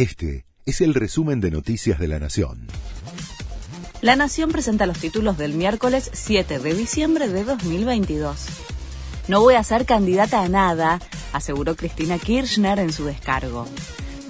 Este es el resumen de Noticias de la Nación. La Nación presenta los títulos del miércoles 7 de diciembre de 2022. No voy a ser candidata a nada, aseguró Cristina Kirchner en su descargo.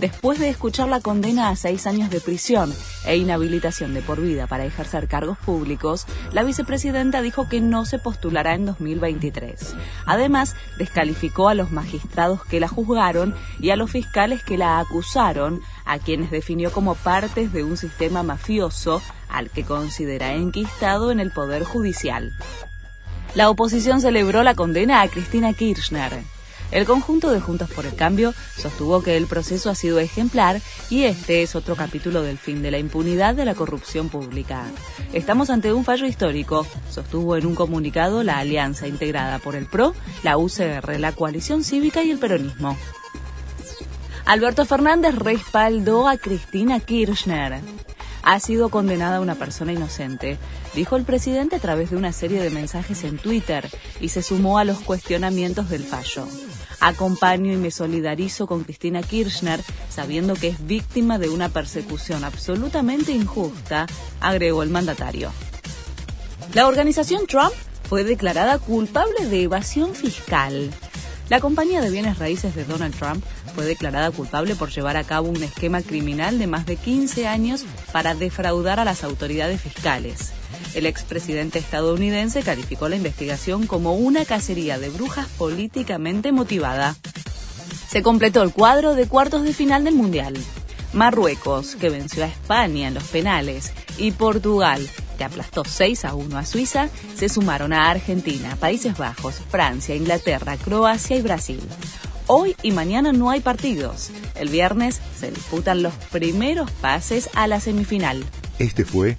Después de escuchar la condena a seis años de prisión e inhabilitación de por vida para ejercer cargos públicos, la vicepresidenta dijo que no se postulará en 2023. Además, descalificó a los magistrados que la juzgaron y a los fiscales que la acusaron, a quienes definió como partes de un sistema mafioso al que considera enquistado en el Poder Judicial. La oposición celebró la condena a Cristina Kirchner. El conjunto de Juntos por el Cambio sostuvo que el proceso ha sido ejemplar y este es otro capítulo del fin de la impunidad de la corrupción pública. Estamos ante un fallo histórico, sostuvo en un comunicado la alianza integrada por el PRO, la UCR, la coalición cívica y el peronismo. Alberto Fernández respaldó a Cristina Kirchner ha sido condenada una persona inocente, dijo el presidente a través de una serie de mensajes en Twitter y se sumó a los cuestionamientos del fallo. Acompaño y me solidarizo con Cristina Kirchner, sabiendo que es víctima de una persecución absolutamente injusta, agregó el mandatario. La organización Trump fue declarada culpable de evasión fiscal. La compañía de bienes raíces de Donald Trump fue declarada culpable por llevar a cabo un esquema criminal de más de 15 años para defraudar a las autoridades fiscales. El expresidente estadounidense calificó la investigación como una cacería de brujas políticamente motivada. Se completó el cuadro de cuartos de final del Mundial. Marruecos, que venció a España en los penales, y Portugal, que aplastó 6 a 1 a Suiza, se sumaron a Argentina, Países Bajos, Francia, Inglaterra, Croacia y Brasil. Hoy y mañana no hay partidos. El viernes se disputan los primeros pases a la semifinal. Este fue